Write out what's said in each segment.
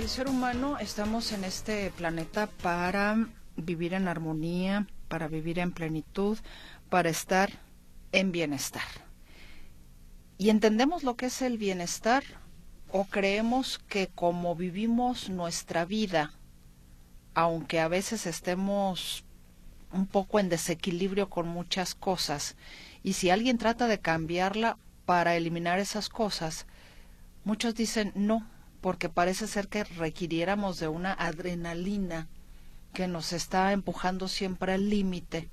el ser humano estamos en este planeta para vivir en armonía, para vivir en plenitud, para estar en bienestar. ¿Y entendemos lo que es el bienestar o creemos que como vivimos nuestra vida, aunque a veces estemos un poco en desequilibrio con muchas cosas, y si alguien trata de cambiarla para eliminar esas cosas, muchos dicen no, porque parece ser que requiriéramos de una adrenalina que nos está empujando siempre al límite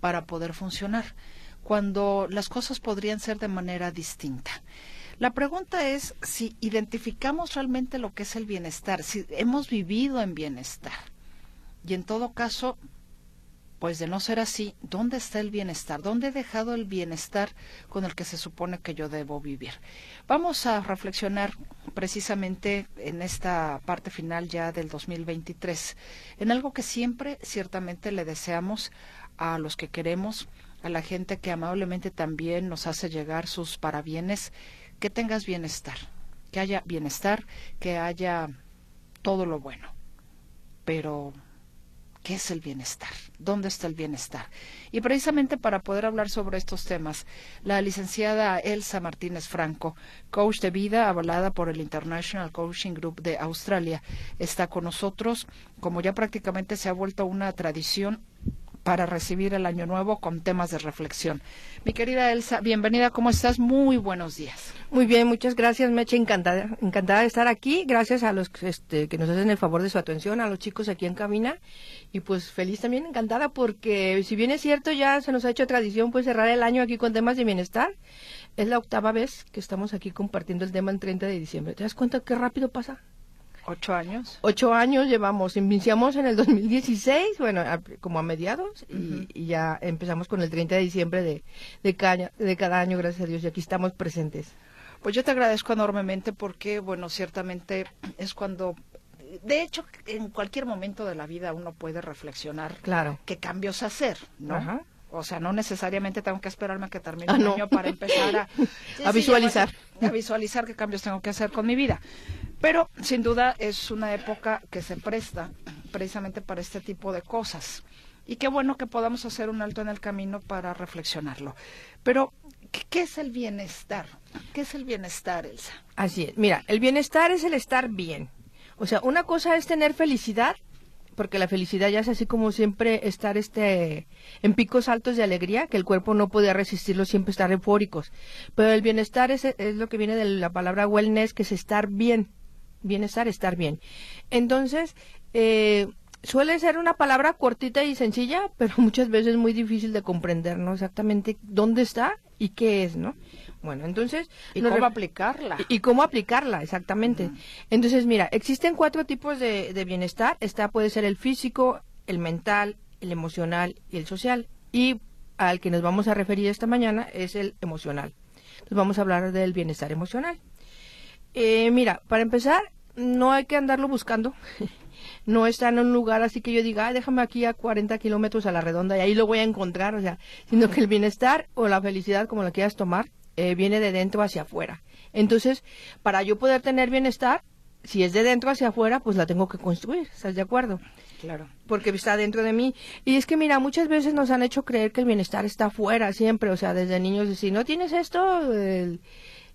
para poder funcionar, cuando las cosas podrían ser de manera distinta. La pregunta es si identificamos realmente lo que es el bienestar, si hemos vivido en bienestar. Y en todo caso, pues de no ser así, ¿dónde está el bienestar? ¿Dónde he dejado el bienestar con el que se supone que yo debo vivir? Vamos a reflexionar precisamente en esta parte final ya del 2023, en algo que siempre ciertamente le deseamos a los que queremos, a la gente que amablemente también nos hace llegar sus parabienes, que tengas bienestar, que haya bienestar, que haya todo lo bueno. Pero ¿Qué es el bienestar? ¿Dónde está el bienestar? Y precisamente para poder hablar sobre estos temas, la licenciada Elsa Martínez Franco, coach de vida avalada por el International Coaching Group de Australia, está con nosotros, como ya prácticamente se ha vuelto una tradición para recibir el año nuevo con temas de reflexión. Mi querida Elsa, bienvenida, ¿cómo estás? Muy buenos días. Muy bien, muchas gracias, Meche, encantada, encantada de estar aquí. Gracias a los este, que nos hacen el favor de su atención, a los chicos aquí en cabina. Y pues feliz también, encantada, porque si bien es cierto, ya se nos ha hecho tradición pues cerrar el año aquí con temas de bienestar. Es la octava vez que estamos aquí compartiendo el tema el 30 de diciembre. ¿Te das cuenta qué rápido pasa? ¿Ocho años? Ocho años llevamos. Iniciamos en el 2016, bueno, como a mediados, y, ya empezamos con el 30 de diciembre de, de, cada, de cada año, gracias a Dios, y aquí estamos presentes. Pues yo te agradezco enormemente porque, bueno, ciertamente es cuando de hecho, en cualquier momento de la vida uno puede reflexionar claro. qué cambios hacer, ¿no? O sea, no necesariamente tengo que esperarme a que termine ah, el año para empezar a, a visualizar. a visualizar qué cambios tengo que hacer con mi vida. Pero sin duda es una época que se presta precisamente para este tipo de cosas. Y qué bueno que podamos hacer un alto en el camino para reflexionarlo. Pero, ¿qué, es el bienestar? ¿Qué es el bienestar, Elsa? Así es. Mira, el bienestar es el estar bien. O sea, una cosa es tener felicidad, porque la felicidad ya es así como siempre estar este en picos altos de alegría, que el cuerpo no puede resistirlo, siempre estar eufóricos. Pero el bienestar es, es lo que viene de la palabra wellness, que es estar bien bienestar, estar bien. Entonces, eh, suele ser una palabra cortita y sencilla, pero muchas veces muy difícil de comprender, ¿no? Exactamente dónde está y qué es, ¿no? Bueno, entonces... ¿Y cómo aplicarla? Y, cómo aplicarla, exactamente. Entonces, mira, existen cuatro tipos de, de bienestar. Está puede ser el físico, el mental, el emocional y el social. Y al que nos vamos a referir esta mañana es el emocional. Entonces vamos a hablar del bienestar emocional. Eh, mira, para empezar, no hay que andarlo buscando. no está en un lugar así que yo diga, déjame aquí a 40 kilómetros a la redonda y ahí lo voy a encontrar, o sea, sino que el bienestar o la felicidad, como lo quieras tomar, eh, viene de dentro hacia afuera. Entonces, para yo poder tener bienestar, si es de dentro hacia afuera, pues la tengo que construir, ¿estás de acuerdo? Claro. Porque está dentro de mí. Y es que, mira, muchas veces nos han hecho creer que el bienestar está afuera siempre, o sea, desde niños, si no tienes esto, el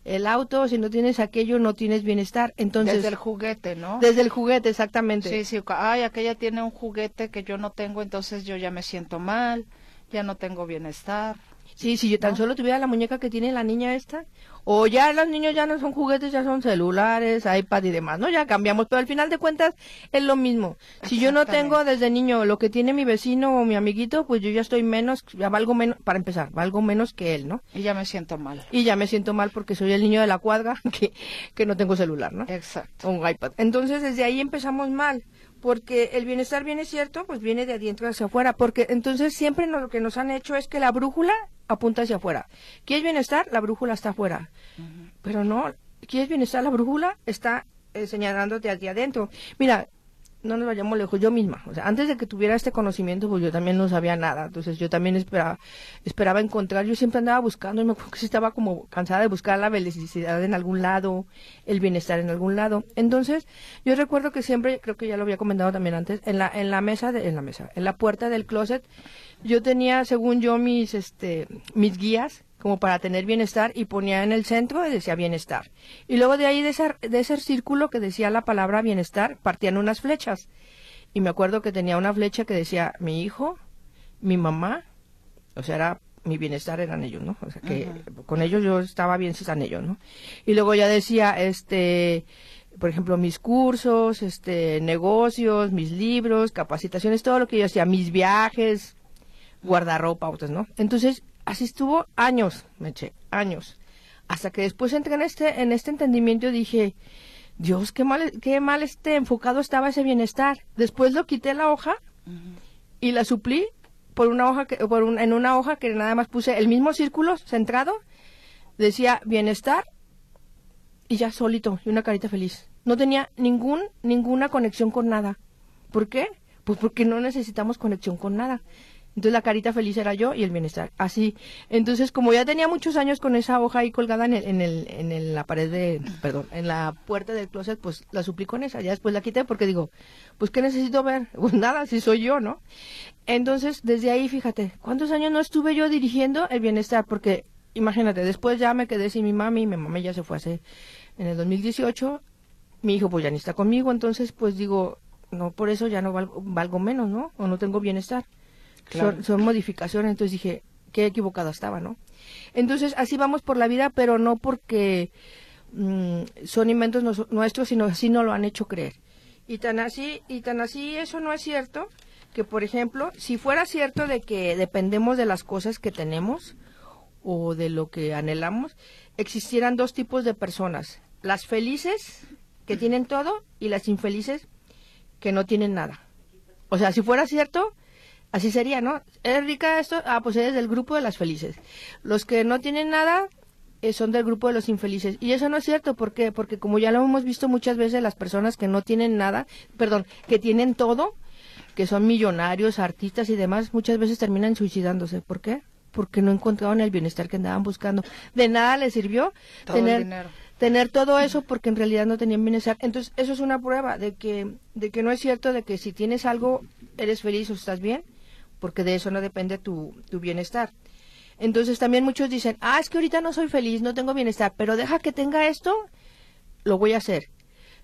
el auto, si no tienes aquello, no tienes bienestar. Entonces, desde el juguete, ¿no? Desde el juguete, exactamente. Sí, sí, ay, aquella tiene un juguete que yo no tengo, entonces yo ya me siento mal, ya no tengo bienestar. Sí, si yo tan solo tuviera la muñeca que tiene la niña esta, o ya los niños ya no son juguetes, ya son celulares, iPad y demás, ¿no? Ya cambiamos, pero al final de cuentas es lo mismo. Si yo no tengo desde niño lo que tiene mi vecino o mi amiguito, pues yo ya estoy menos, ya valgo menos, para empezar, valgo menos que él, ¿no? Y ya me siento mal. Y ya me siento mal porque soy el niño de la cuadra que, que no tengo celular, ¿no? Exacto. O un iPad. Entonces desde ahí empezamos mal porque el bienestar viene cierto, pues viene de adentro hacia afuera, porque entonces siempre lo que nos han hecho es que la brújula apunta hacia afuera. ¿Quieres bienestar? La brújula está afuera. Pero no, ¿quieres bienestar? La brújula está eh, señalándote hacia adentro. Mira, no nos vayamos lejos, yo misma, o sea, antes de que tuviera este conocimiento, pues yo también no sabía nada, entonces yo también esperaba, esperaba encontrar, yo siempre andaba buscando, y me acuerdo que estaba como cansada de buscar la felicidad en algún lado, el bienestar en algún lado, entonces yo recuerdo que siempre, creo que ya lo había comentado también antes, en la, en la mesa, de, en la mesa, en la puerta del closet, yo tenía, según yo, mis, este, mis guías, como para tener bienestar y ponía en el centro y decía bienestar. Y luego de ahí, de ese, de ese círculo que decía la palabra bienestar, partían unas flechas. Y me acuerdo que tenía una flecha que decía mi hijo, mi mamá, o sea, era mi bienestar eran ellos, ¿no? O sea, que con ellos yo estaba bien si están ellos, ¿no? Y luego ya decía, este, por ejemplo, mis cursos, este, negocios, mis libros, capacitaciones, todo lo que yo hacía, mis viajes, guardarropa, otros, ¿no? Entonces, así estuvo años, me eché, años. Hasta que después entré en este, en este entendimiento y dije, Dios, qué mal, qué mal este enfocado estaba ese bienestar. Después lo quité la hoja y la suplí por una hoja que, por en una hoja que nada más puse el mismo círculo centrado, decía bienestar y ya solito y una carita feliz. No tenía ningún, ninguna conexión con nada. ¿Por qué? Pues porque no necesitamos conexión con nada. Entonces la carita feliz era yo y el bienestar. Así. Entonces, como ya tenía muchos años con esa hoja ahí colgada en, el, en, el, en la pared de, perdón, en la puerta del closet, pues la suplí con esa. Ya después la quité porque digo, pues ¿qué necesito ver? Pues nada, si soy yo, ¿no? Entonces, desde ahí, fíjate, ¿cuántos años no estuve yo dirigiendo el bienestar? Porque, imagínate, después ya me quedé sin mi mami, mi mamá ya se fue hace, en el 2018, mi hijo pues ya ni está conmigo, entonces pues digo, no, por eso ya no valgo, valgo menos, ¿no? O no tengo bienestar. Son, modificaciones, entonces dije, qué equivocado estaba, ¿no? Entonces, así vamos por la vida, pero no porque mm, son inventos nuestros, sino así no lo han hecho creer. Y tan así, y tan así eso no es cierto, que por ejemplo, si fuera cierto de que dependemos de las cosas que tenemos o de lo que anhelamos, existieran dos tipos de personas, las felices que tienen todo y las infelices que no tienen nada. O sea, si fuera cierto, Así sería, ¿no? ¿Es rica esto? Ah, pues eres del grupo de las felices. Los que no tienen nada eh, son del grupo de los infelices. Y eso no es cierto, ¿por qué? Porque como ya lo hemos visto muchas veces, las personas que no tienen nada, perdón, que tienen todo, que son millonarios, artistas y demás, muchas veces terminan suicidándose. ¿Por qué? Porque no encontraron el bienestar que andaban buscando. De nada les sirvió tener, tener todo eso porque en realidad no tenían bienestar. Entonces, eso es una prueba de que, de que no es cierto de que si tienes algo, eres feliz o estás bien porque de eso no depende tu, tu bienestar. Entonces también muchos dicen, ah, es que ahorita no soy feliz, no tengo bienestar, pero deja que tenga esto, lo voy a hacer.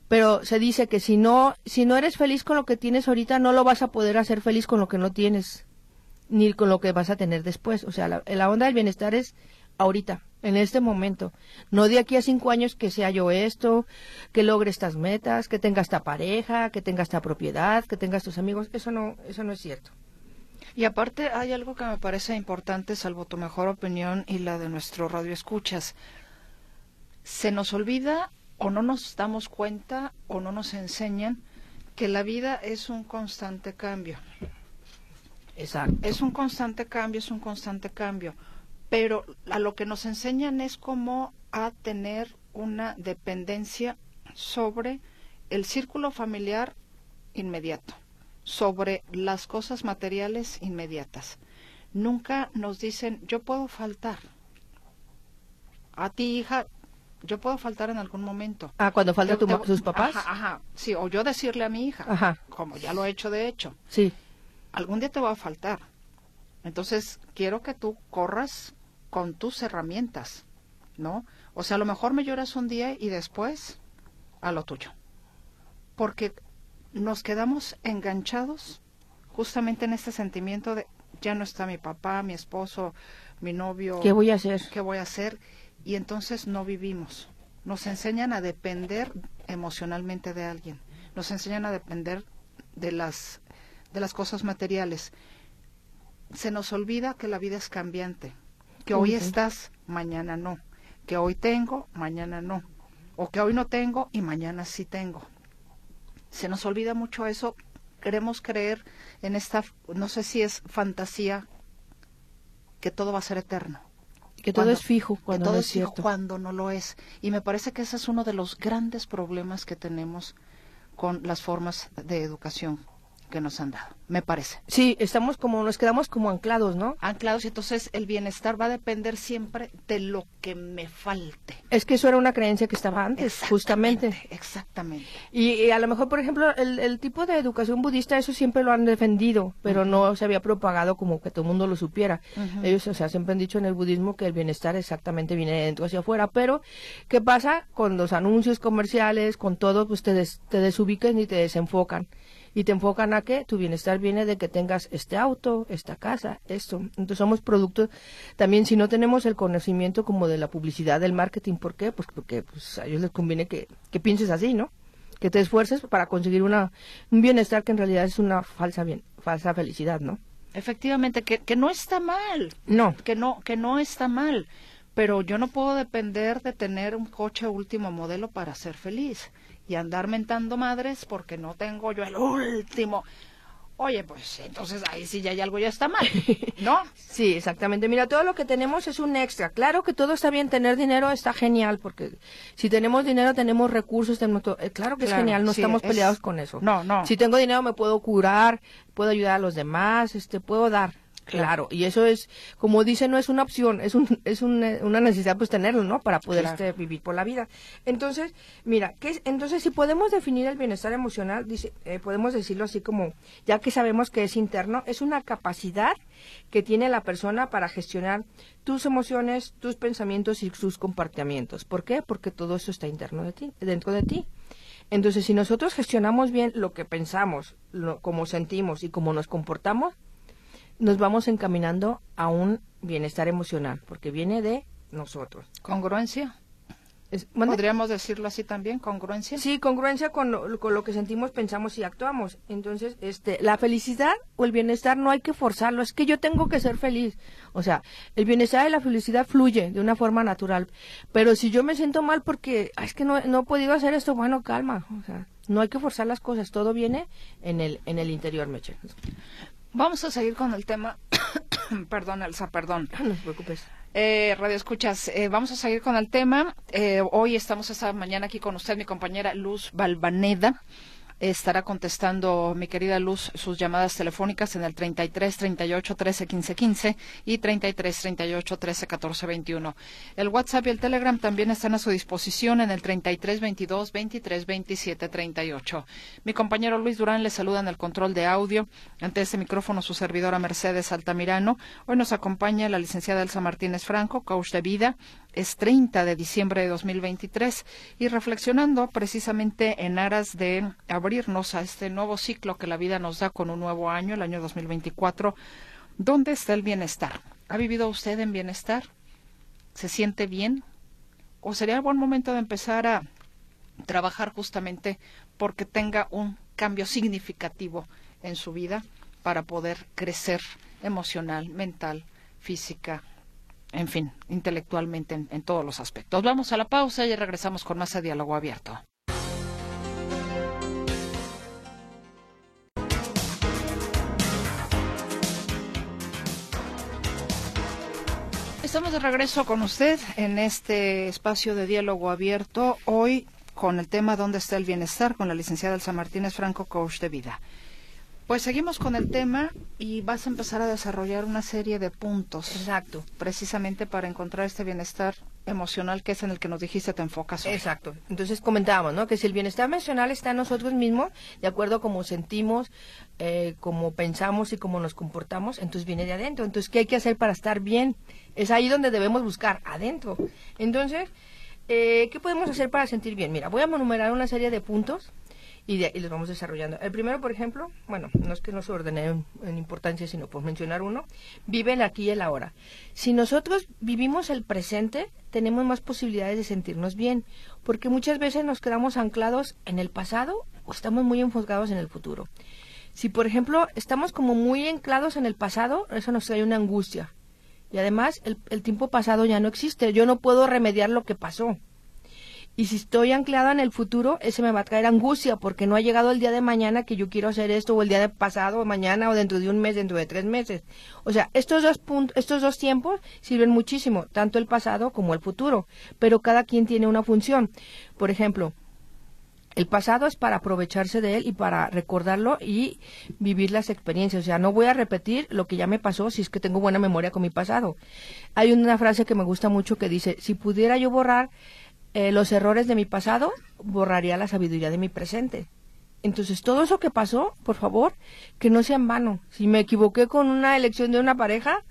Pero se dice que si no, si no eres feliz con lo que tienes ahorita, no lo vas a poder hacer feliz con lo que no tienes, ni con lo que vas a tener después. O sea, la, la onda del bienestar es ahorita, en este momento. No de aquí a cinco años que sea yo esto, que logre estas metas, que tenga esta pareja, que tenga esta propiedad, que tenga estos amigos. Eso no, eso no es cierto. Y aparte hay algo que me parece importante, salvo tu mejor opinión y la de nuestro radio escuchas. Se nos olvida o no nos damos cuenta o no nos enseñan que la vida es un constante cambio. Exacto. Es un constante cambio, es un constante cambio. Pero a lo que nos enseñan es cómo a tener una dependencia sobre el círculo familiar inmediato sobre las cosas materiales inmediatas. Nunca nos dicen, yo puedo faltar. A ti, hija, yo puedo faltar en algún momento. Ah, cuando falta tu, sus papás. Ajá, ajá, sí, o yo decirle a mi hija, ajá. como ya lo he hecho de hecho. Sí. Algún día te va a faltar. Entonces, quiero que tú corras con tus herramientas, ¿no? O sea, a lo mejor me lloras un día y después a lo tuyo. Porque nos quedamos enganchados justamente en este sentimiento de ya no está mi papá, mi esposo, mi novio. ¿Qué voy a hacer? ¿Qué voy a hacer? Y entonces no vivimos. Nos enseñan a depender emocionalmente de alguien. Nos enseñan a depender de las, de las cosas materiales. Se nos olvida que la vida es cambiante. Que hoy estás, mañana no. Que hoy tengo, mañana no. O que hoy no tengo y mañana sí tengo. Se nos olvida mucho eso. Queremos creer en esta, no sé si es fantasía, que todo va a ser eterno. Que todo es fijo cuando todo no es fijo cierto. cuando no lo es. Y me parece que ese es uno de los grandes problemas que tenemos con las formas de educación que nos han dado, me parece. Sí, estamos como, nos quedamos como anclados, ¿no? Anclados y entonces el bienestar va a depender siempre de lo que me falte. Es que eso era una creencia que estaba antes, justamente. Exactamente. Y, y a lo mejor, por ejemplo, el, el tipo de educación budista, eso siempre lo han defendido, pero no se había propagado como que todo el mundo lo supiera. Ellos, o sea, siempre han dicho en el budismo que el bienestar exactamente viene de dentro hacia afuera, pero ¿qué pasa con los anuncios comerciales, con todo, pues te, des- te desubican y te desenfocan? ¿Y te enfocan a qué? Tu bienestar viene de que tengas este auto, esta casa, esto. Entonces somos productos, también si no tenemos el conocimiento como de la publicidad, del marketing, ¿por qué? Pues porque pues, a ellos les conviene que, que pienses así, ¿no? Que te esfuerces para conseguir una, un bienestar que en realidad es una falsa, bien, falsa felicidad, ¿no? Efectivamente, que, que no está mal. No. Que no, que no está mal. Pero yo no puedo depender de tener un coche último modelo para ser feliz y andar mentando madres porque no tengo yo el último. Oye, pues entonces ahí sí ya hay algo ya está mal, ¿no? Sí, exactamente. Mira, todo lo que tenemos es un extra. Claro que todo está bien, tener dinero está genial, porque si tenemos dinero tenemos recursos, tenemos todo. Eh, claro que Claro, es genial, no sí, estamos es- peleados con eso. No, no. Si tengo dinero me puedo curar, puedo ayudar a los demás, este, puedo dar. Claro, y eso es, como dice, no es una opción, es, un, es un, eh, una necesidad pues tenerlo, ¿no? Para poder Claro. este, vivir por la vida. Entonces, mira, ¿qué es? entonces si podemos definir el bienestar emocional, dice, eh, podemos decirlo así como, ya que sabemos que es interno, es una capacidad que tiene la persona para gestionar tus emociones, tus pensamientos y sus comportamientos. ¿Por qué? Porque todo eso está interno de ti, dentro de ti. Entonces, si nosotros gestionamos bien lo que pensamos, lo, cómo sentimos y cómo nos comportamos, nos vamos encaminando a un bienestar emocional, porque viene de nosotros. Congruencia. Podríamos decirlo así también, congruencia. Sí, congruencia con lo, con lo que sentimos, pensamos y actuamos. Entonces, este, la felicidad o el bienestar no hay que forzarlo, es que yo tengo que ser feliz. O sea, el bienestar y la felicidad fluye de una forma natural. Pero si yo me siento mal porque "Ay, es que no, no he podido hacer esto, bueno, calma. O sea, no hay que forzar las cosas, todo viene en el, en el interior, Meche. Vamos a seguir con el tema. perdón, Elsa, perdón. No te preocupes. Eh, Radio Escuchas, eh, vamos a seguir con el tema. Eh, hoy estamos esta mañana aquí con usted, mi compañera Luz Balvaneda. Estará contestando mi querida Luz sus llamadas telefónicas en el 33 38 13 15 15 y 33 38 13 14 21. El WhatsApp y el Telegram también están a su disposición en el 33 22 23 27 38. Mi compañero Luis Durán le saluda en el control de audio. Ante este micrófono su servidora Mercedes Altamirano. Hoy nos acompaña la licenciada Elsa Martínez Franco, coach de vida. Es 30 de diciembre de 2023 y reflexionando precisamente en aras de abrirnos a este nuevo ciclo que la vida nos da con un nuevo año, el año 2024. ¿Dónde está el bienestar? ¿Ha vivido usted en bienestar? ¿Se siente bien? ¿O sería buen momento de empezar a trabajar justamente porque tenga un cambio significativo en su vida para poder crecer emocional, mental, física, en fin, intelectualmente en, todos los aspectos. Vamos a la pausa y regresamos con más de diálogo abierto. Estamos de regreso con usted en este espacio de diálogo abierto. Hoy con el tema ¿Dónde está el bienestar? con la licenciada Elsa Martínez Franco, coach de vida. Pues seguimos con el tema y vas a empezar a desarrollar una serie de puntos Exacto. precisamente para encontrar este bienestar emocional que es en el que nos dijiste te enfocas hoy. Exacto. Entonces comentábamos, ¿no? Que si el bienestar emocional está en nosotros mismos, de acuerdo a cómo sentimos, eh, cómo pensamos y cómo nos comportamos, entonces viene de adentro. Entonces, ¿qué hay que hacer para estar bien? Es ahí donde debemos buscar, adentro. Entonces, eh, ¿qué podemos hacer para sentir bien? Mira, voy a enumerar una serie de puntos y, de, y los vamos desarrollando. El primero, por ejemplo, bueno, no es que no se ordene en, importancia, sino por mencionar uno, vive el aquí y el ahora. Si nosotros vivimos el presente, tenemos más posibilidades de sentirnos bien, porque muchas veces nos quedamos anclados en el pasado o estamos muy enfocados en el futuro. Si, por ejemplo, estamos como muy anclados en el pasado, eso nos trae una angustia. Y además, el, el tiempo pasado ya no existe. Yo no puedo remediar lo que pasó. Y si estoy anclada en el futuro, ese me va a traer angustia porque no ha llegado el día de mañana que yo quiero hacer esto o el día de pasado o mañana o dentro de un mes, dentro de tres meses. O sea, estos dos puntos, estos dos tiempos sirven muchísimo, tanto el pasado como el futuro, pero cada quien tiene una función. Por ejemplo, el pasado es para aprovecharse de él y para recordarlo y vivir las experiencias. O sea, no voy a repetir lo que ya me pasó si es que tengo buena memoria con mi pasado. Hay una frase que me gusta mucho que dice, si pudiera yo borrar eh, los errores de mi pasado, borraría la sabiduría de mi presente. Entonces, todo eso que pasó, por favor, que no sea en vano. Si me equivoqué con una elección de una pareja,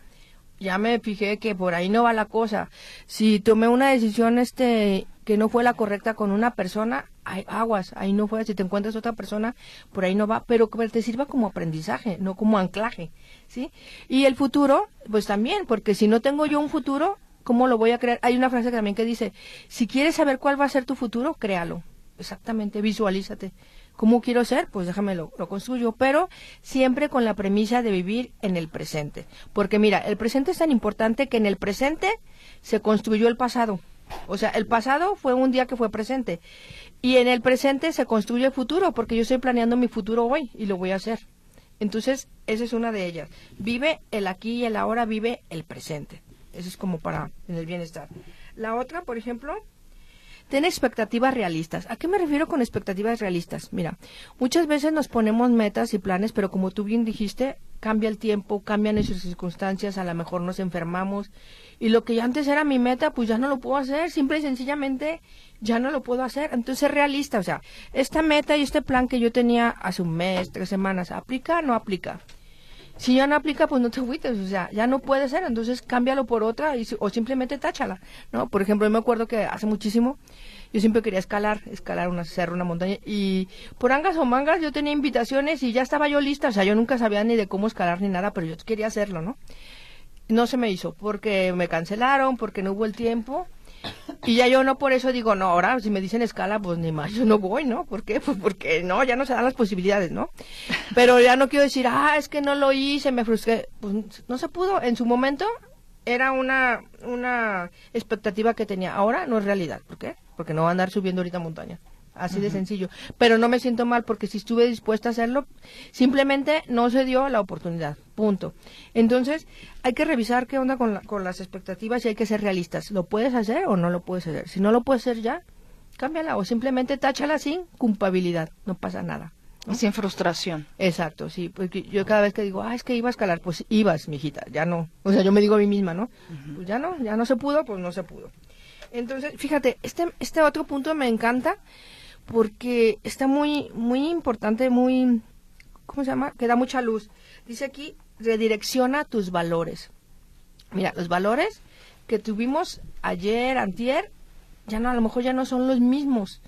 ya me fijé que por ahí no va la cosa. Si tomé una decisión este que no fue la correcta con una persona, hay aguas, ahí no fue. Si te encuentras otra persona, por ahí no va, pero que te sirva como aprendizaje, no como anclaje, ¿sí? Y el futuro, pues también, porque si no tengo yo un futuro, ¿Cómo lo voy a crear? Hay una frase también que dice, si quieres saber cuál va a ser tu futuro, créalo. Exactamente, visualízate. ¿Cómo quiero ser? Pues déjame lo, lo construyo, pero siempre con la premisa de vivir en el presente. Porque mira, el presente es tan importante que en el presente se construyó el pasado. O sea, el pasado fue un día que fue presente. Y en el presente se construye el futuro, porque yo estoy planeando mi futuro hoy y lo voy a hacer. Entonces, esa es una de ellas. Vive el aquí y el ahora, vive el presente. Eso es como para el bienestar. La otra, por ejemplo, ten expectativas realistas. ¿A qué me refiero con expectativas realistas? Mira, muchas veces nos ponemos metas y planes, pero como tú bien dijiste, cambia el tiempo, cambian nuestras circunstancias, a lo mejor nos enfermamos y lo que ya antes era mi meta, pues ya no lo puedo hacer, simple y sencillamente ya no lo puedo hacer. Entonces, realista, o sea, esta meta y este plan que yo tenía hace un mes, tres semanas, ¿aplica o no aplica? Si ya no aplica, pues no te agüites, o sea, ya no puede ser, entonces cámbialo por otra y, o simplemente táchala, ¿no? Por ejemplo, yo me acuerdo que hace muchísimo yo siempre quería escalar, escalar una cerro, una montaña, y por angas o mangas yo tenía invitaciones y ya estaba yo lista, o sea, yo nunca sabía ni de cómo escalar ni nada, pero yo quería hacerlo, ¿no? No se me hizo, porque me cancelaron, porque no hubo el tiempo, y ya yo no por eso digo, no, ahora si me dicen escala, pues ni más, yo no voy, ¿no? ¿Por qué? Pues porque no, ya no se dan las posibilidades, ¿no? Pero ya no quiero decir, ah, es que no lo hice, me frustré. Pues no se pudo. En su momento era una, una expectativa que tenía. Ahora no es realidad. ¿Por qué? Porque no va a andar subiendo ahorita montaña. Así de sencillo. Pero no me siento mal porque si estuve dispuesta a hacerlo, simplemente no se dio la oportunidad. Punto. Entonces, hay que revisar qué onda con, con las expectativas y hay que ser realistas. ¿Lo puedes hacer o no lo puedes hacer? Si no lo puedes hacer ya, cámbiala o simplemente táchala sin culpabilidad. No pasa nada. Sin frustración. Exacto, sí. Porque yo cada vez que digo, ah, es que iba a escalar, pues ibas, mijita, ya no. O sea, yo me digo a mí misma, ¿no? Pues ya no, ya no se pudo, pues no se pudo. Entonces, fíjate, este, este otro punto me encanta porque está muy, muy importante, muy, ¿cómo se llama? Que da mucha luz. Dice aquí, redirecciona tus valores. Mira, los valores que tuvimos ayer, antier, ya no, a lo mejor ya no son los mismos.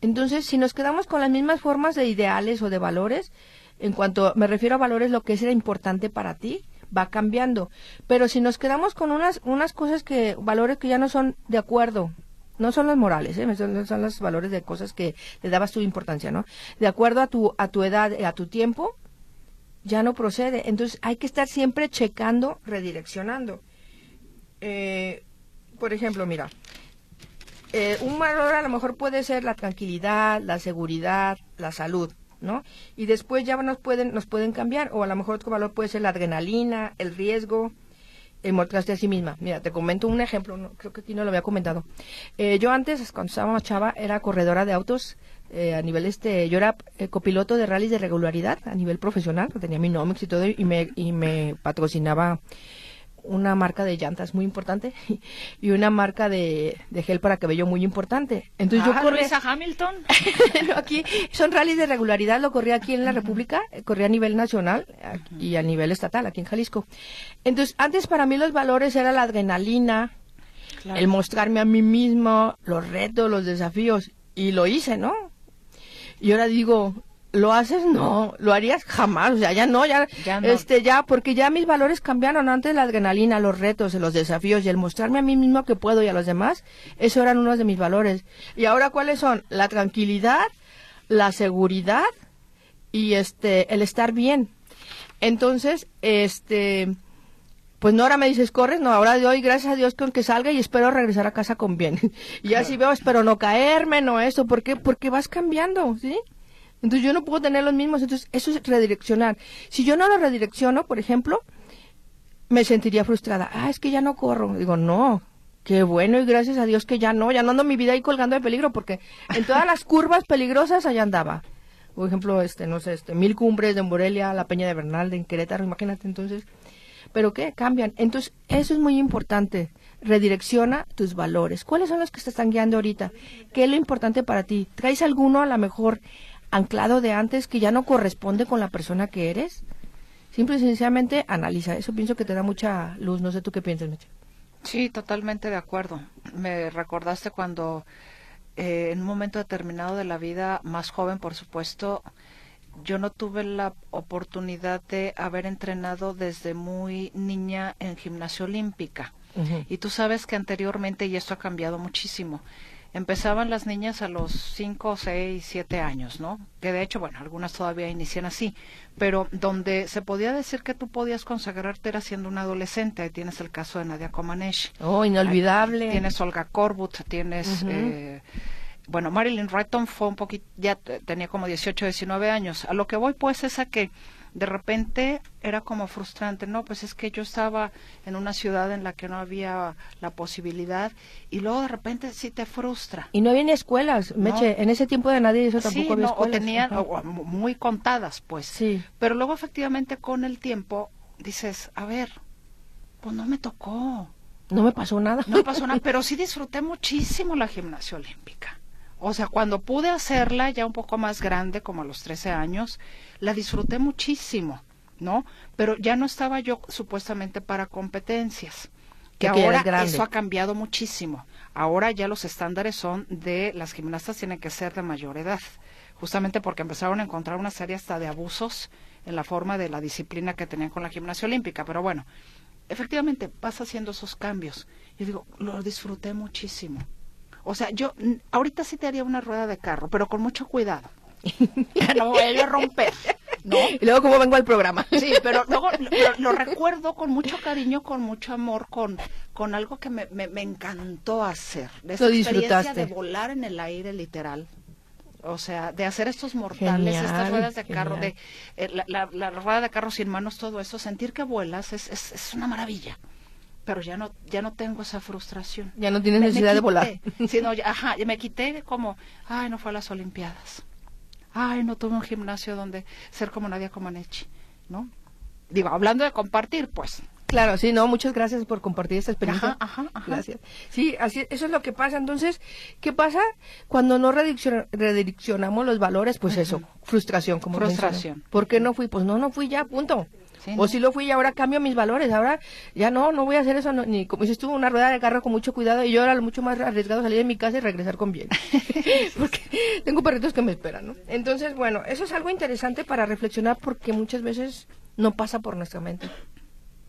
Entonces, si nos quedamos con las mismas formas de ideales o de valores, en cuanto me refiero a valores, lo que es importante para ti, va cambiando. Pero si nos quedamos con unas, unas cosas que, valores que ya no son de acuerdo no son los morales, ¿eh? son, los valores de cosas que le dabas tu importancia, ¿no? De acuerdo a tu, a tu edad, a tu tiempo, ya no procede. Entonces hay que estar siempre checando, redireccionando. Eh, por ejemplo, mira, eh, un valor a lo mejor puede ser la tranquilidad, la seguridad, la salud, ¿no? Y después ya nos pueden, nos pueden cambiar, o a lo mejor otro valor puede ser la adrenalina, el riesgo, mostraste a sí misma. Mira, te comento un ejemplo, no, creo que aquí no lo había comentado. Eh, yo antes, cuando estaba chava, era corredora de autos eh, a nivel este, yo era eh, copiloto de rallies de regularidad a nivel profesional, tenía mi Nomix y todo, y me, y me patrocinaba una marca de llantas muy importante y una marca de, gel para cabello muy importante. Entonces yo ah, corría a Hamilton. aquí son rallies de regularidad, lo corría aquí en la República, corría a nivel nacional y a nivel estatal aquí en Jalisco. Entonces, antes para mí los valores era la adrenalina, el mostrarme a mí mismo, los retos, los desafíos y lo hice, ¿no? Y ahora digo, ¿lo haces? No, lo harías jamás, o sea, ya no, ya, Ya no. este, ya, porque ya mis valores cambiaron antes la adrenalina, los retos, los desafíos y el mostrarme a mí mismo que puedo y a los demás, eso eran unos de mis valores. Y ahora, ¿cuáles son? La tranquilidad, la seguridad y este, el estar bien. Entonces, este, pues no ahora me dices corres, no, ahora doy gracias a Dios con que salga y espero regresar a casa con bien. y así veo, espero no caerme, no eso, ¿por qué? Porque vas cambiando, ¿sí? Entonces yo no puedo tener los mismos, entonces eso es redireccionar. Si yo no lo redirecciono, por ejemplo, me sentiría frustrada. Ah, es que ya no corro. Digo, no, qué bueno y gracias a Dios que ya no, ya no ando mi vida ahí colgando de peligro porque en todas las curvas peligrosas allá andaba. Por ejemplo, este, no sé, este, Mil Cumbres de Morelia, la Peña de Bernal de Querétaro, imagínate entonces. Pero ¿qué? Cambian. Entonces, eso es muy importante. Redirecciona tus valores. ¿Cuáles son los que te están guiando ahorita? ¿Qué es lo importante para ti? ¿Traes alguno a lo mejor anclado de antes que ya no corresponde con la persona que eres? Simple y sencillamente analiza. Eso pienso que te da mucha luz. No sé tú qué piensas, Meche. Sí, totalmente de acuerdo. Me recordaste cuando eh, en un momento determinado de la vida, más joven por supuesto, yo no tuve la oportunidad de haber entrenado desde muy niña en gimnasia olímpica. Y tú sabes que anteriormente, y esto ha cambiado muchísimo, empezaban las niñas a los 5, 6, 7 años, ¿no? Que de hecho, bueno, algunas todavía inician así, pero donde se podía decir que tú podías consagrarte era siendo una adolescente. Ahí tienes el caso de Nadia Comaneci. Oh, inolvidable. Ahí Tienes Olga Korbut, tienes... Eh, bueno, Marilyn Wrighton fue un poquito, ya te- tenía como 18, 19 años. A lo que voy pues es a que de repente era como frustrante, no, pues es que yo estaba en una ciudad en la que no había la posibilidad y luego de repente sí te frustra. Y no había ni escuelas, Meche. En ese tiempo de nadie eso tampoco Sí, había no, o escuelas. tenían o muy contadas, pues. Sí. Pero luego efectivamente con el tiempo dices, a ver, pues no me tocó. No me pasó nada. No pasó nada, pero sí disfruté muchísimo la gimnasia olímpica. O sea, cuando pude hacerla ya un poco más grande, como a los 13 años, la disfruté muchísimo, ¿no? Pero ya no estaba yo supuestamente para competencias. Que Porque ahora eso ha cambiado muchísimo. Ahora ya los estándares son de las gimnastas tienen que ser de mayor edad, justamente porque empezaron a encontrar una serie hasta de abusos en la forma de la disciplina que tenían con la gimnasia olímpica. Pero bueno, efectivamente vas haciendo esos cambios. Y digo, lo disfruté muchísimo. O sea, yo ahorita sí te haría una rueda de carro, pero con mucho cuidado. no voy a romper, ¿no? Y luego, ¿cómo vengo al programa? Sí, pero luego lo, lo- recuerdo con mucho cariño, con mucho amor, con, con algo que me, me, me encantó hacer. De esa Lo experiencia de volar en el aire literal. O sea, de hacer estos mortales, estas ruedas de carro, de eh, la, la- la rueda de carro sin manos, todo eso, sentir que vuelas es, es, es una maravilla. Pero ya no, ya no tengo esa frustración. Ya no tienes Me- me necesidad de volar. Sí, no, ya- ajá, me quité como, ay, no fue a las Olimpiadas. Ay, no tuve un gimnasio donde ser como Nadia Comaneci, ¿no? Digo, hablando de compartir, pues. Claro, sí, no, muchas gracias por compartir esta experiencia. Ajá, ajá, ajá. Gracias. Sí, así, eso es lo que pasa. Entonces, ¿qué pasa cuando no redirecciona- redireccionamos los valores? Pues eso, frustración, como Frustración. mencioné. ¿Por qué no fui? Pues no, no fui ya, punto. Sí, o ¿no? si lo fui y ahora cambio mis valores. Ahora ya no, no voy a hacer eso. no, ni como dices tú, una rueda de carro con mucho cuidado. Y yo era lo mucho más arriesgado salir de mi casa y regresar con bien. porque tengo perritos que me esperan, ¿no? Entonces, bueno, eso es algo interesante para reflexionar porque muchas veces no pasa por nuestra mente.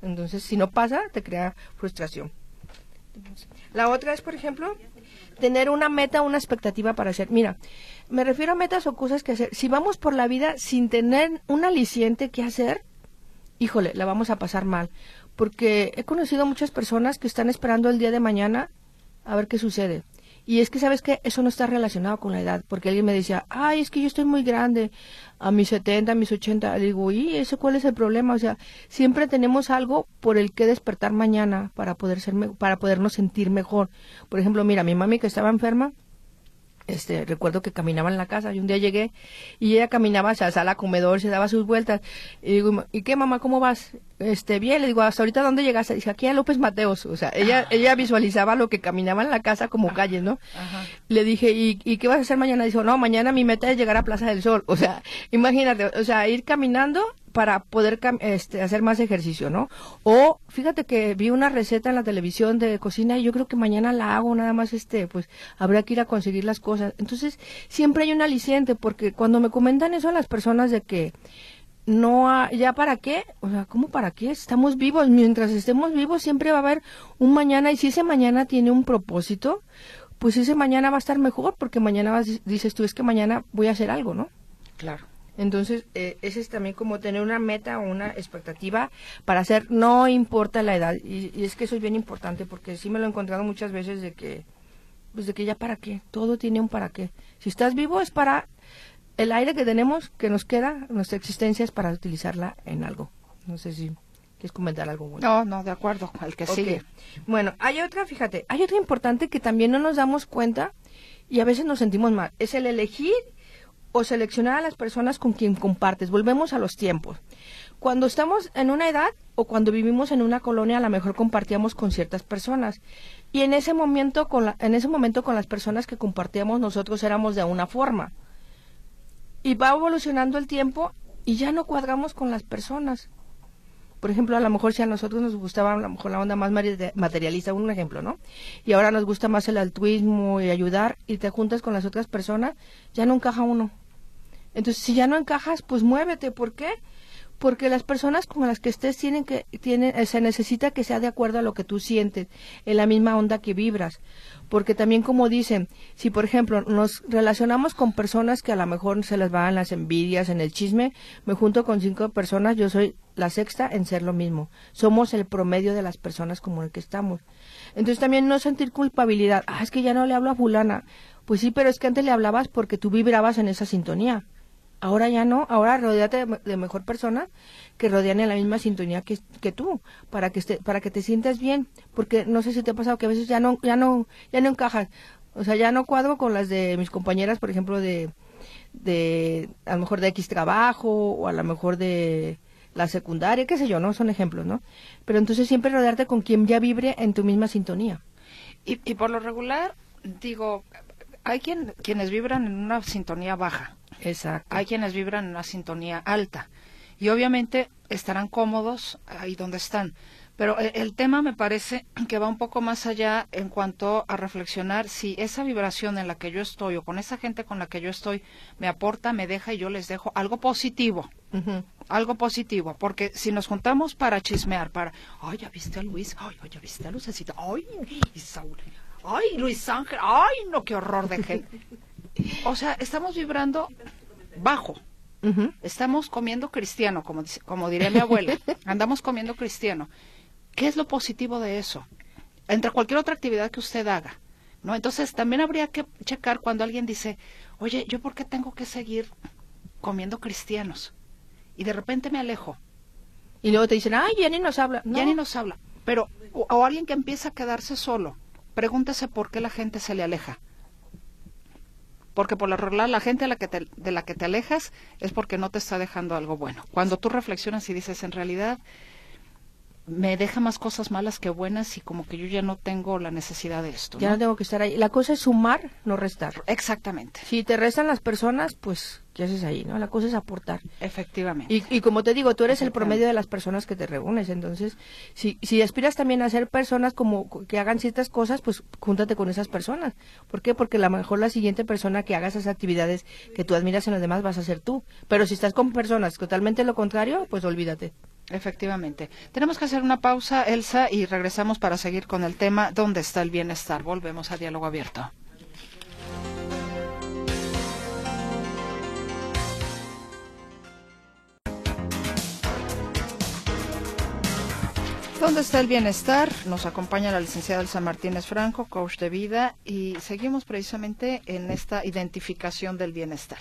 Entonces, si no pasa, te crea frustración. La otra es, por ejemplo, tener una meta, una expectativa para hacer. Mira, me refiero a metas o cosas que hacer. Si vamos por la vida sin tener un aliciente que hacer, híjole, la vamos a pasar mal. Porque he conocido muchas personas que están esperando el día de mañana a ver qué sucede. Y es que, ¿sabes qué? Eso no está relacionado con la edad. Porque alguien me decía, ay, es que yo estoy muy grande, a mis 70, a mis 80. Le digo, ¿y eso cuál es el problema? O sea, siempre tenemos algo por el que despertar mañana para, poder ser para podernos sentir mejor. Por ejemplo, mira, mi mami que estaba enferma, este, recuerdo que caminaba en la casa y un día llegué y ella caminaba hacia la sala comedor, se daba sus vueltas y digo, ¿y qué mamá, cómo vas? Este, bien, le digo, ¿hasta ahorita dónde llegaste? Dice, aquí a López Mateos, o sea, ella, ella visualizaba lo que caminaba en la casa como calles, ¿no? Ajá. Le dije, ¿y, ¿y qué vas a hacer mañana? Dijo, no, mañana mi meta es llegar a Plaza del Sol, o sea, imagínate, o sea, ir caminando para poder este, hacer más ejercicio, ¿no? O fíjate que vi una receta en la televisión de cocina y yo creo que mañana la hago, nada más este, pues habrá que ir a conseguir las cosas. Entonces, siempre hay un aliciente porque cuando me comentan eso a las personas de que no ya para qué, o sea, ¿cómo para qué? Estamos vivos, mientras estemos vivos siempre va a haber un mañana y si ese mañana tiene un propósito, pues ese mañana va a estar mejor porque mañana vas, dices tú es que mañana voy a hacer algo, ¿no? Claro. Entonces, eh, ese es también como tener una meta o una expectativa para hacer, no importa la edad. Y, es que eso es bien importante porque sí me lo he encontrado muchas veces de que, pues de que ya para qué, todo tiene un para qué. Si estás vivo es para el aire que tenemos, que nos queda, nuestra existencia es para utilizarla en algo. No sé si quieres comentar algo bueno. No, no, de acuerdo, al que sigue. Bueno, hay otra, fíjate, hay otra importante que también no nos damos cuenta y a veces nos sentimos mal. Es el elegir o seleccionar a las personas con quien compartes. Volvemos a los tiempos. Cuando estamos en una edad o cuando vivimos en una colonia, a lo mejor compartíamos con ciertas personas. Y en ese momento, con en ese momento con las personas que compartíamos, nosotros éramos de una forma. Y va evolucionando el tiempo y ya no cuadramos con las personas. Por ejemplo, a lo mejor si a nosotros nos gustaba a lo mejor la onda más materialista, un ejemplo, ¿no? Y ahora nos gusta más el altruismo y ayudar y te juntas con las otras personas, ya no encaja uno. Entonces, si ya no encajas, pues muévete. ¿Por qué? Porque las personas con las que estés tienen que tienen eh, se necesita que sea de acuerdo a lo que tú sientes, en la misma onda que vibras. Porque también como dicen, si por ejemplo nos relacionamos con personas que a lo mejor se les van las envidias en el chisme, me junto con cinco personas, yo soy la sexta en ser lo mismo. Somos el promedio de las personas como el que estamos. Entonces también no sentir culpabilidad. Ah, es que ya no le hablo a fulana. Pues sí, pero es que antes le hablabas porque tú vibrabas en esa sintonía. Ahora ya no, ahora rodeate de, mejor persona que rodean en la misma sintonía que, tú, para que, para que te sientas bien, porque no sé si te ha pasado que a veces ya no, ya no, ya no encajas, o sea, ya no cuadro con las de mis compañeras, por ejemplo, de, de, a lo mejor de X trabajo, o a lo mejor de la secundaria, qué sé yo, ¿no? Son ejemplos, ¿no? Pero entonces siempre rodearte con quien ya vibre en tu misma sintonía. Y, y por lo regular, digo, hay quien, quienes vibran en una sintonía baja Exacto. Hay quienes vibran en una sintonía alta y obviamente estarán cómodos ahí donde están. Pero eh, el tema me parece que va un poco más allá en cuanto a reflexionar si esa vibración en la que yo estoy o con esa gente con la que yo estoy me aporta, me deja y yo les dejo algo positivo. Algo positivo, porque si nos juntamos para chismear, para, ay, ya viste a Luis, ay, ya viste a Lucecita, ay, Isaura, ay, Luis Ángel, ay, no, qué horror de gente. O sea, estamos vibrando bajo. Estamos comiendo cristiano, como, como diría mi abuela. Andamos comiendo cristiano. ¿Qué es lo positivo de eso? Entre cualquier otra actividad que usted haga. ¿no? Entonces, también habría que checar cuando alguien dice, oye, ¿yo por qué tengo que seguir comiendo cristianos? Y de repente me alejo. Y luego te dicen, ay, ya ni nos habla. Ya ni nos habla. Pero, o, o, alguien que empieza a quedarse solo, pregúntese por qué la gente se le aleja porque por la regla la gente la que de la que te alejas es porque no te está dejando algo bueno. Cuando tú reflexionas y dices, en realidad, me deja más cosas malas que buenas y como que yo ya no tengo la necesidad de esto. Ya no, tengo que estar ahí. La cosa es sumar, no restar. Exactamente. Si te restan las personas, pues, ¿qué haces ahí? no La cosa es aportar. Efectivamente. Y, y como te digo, tú eres el promedio de las personas que te reúnes. Entonces, si, si aspiras también a ser personas como que hagan ciertas cosas, pues júntate con esas personas. ¿Por qué? Porque a lo mejor la siguiente persona que haga esas actividades que tú admiras en los demás vas a ser tú. Pero si estás con personas totalmente lo contrario, pues olvídate. Efectivamente. Tenemos que hacer una pausa, Elsa, y regresamos para seguir con el tema ¿Dónde está el bienestar? Volvemos a diálogo abierto. ¿Dónde está el bienestar? Nos acompaña la licenciada Elsa Martínez Franco, coach de vida, y seguimos precisamente en esta identificación del bienestar.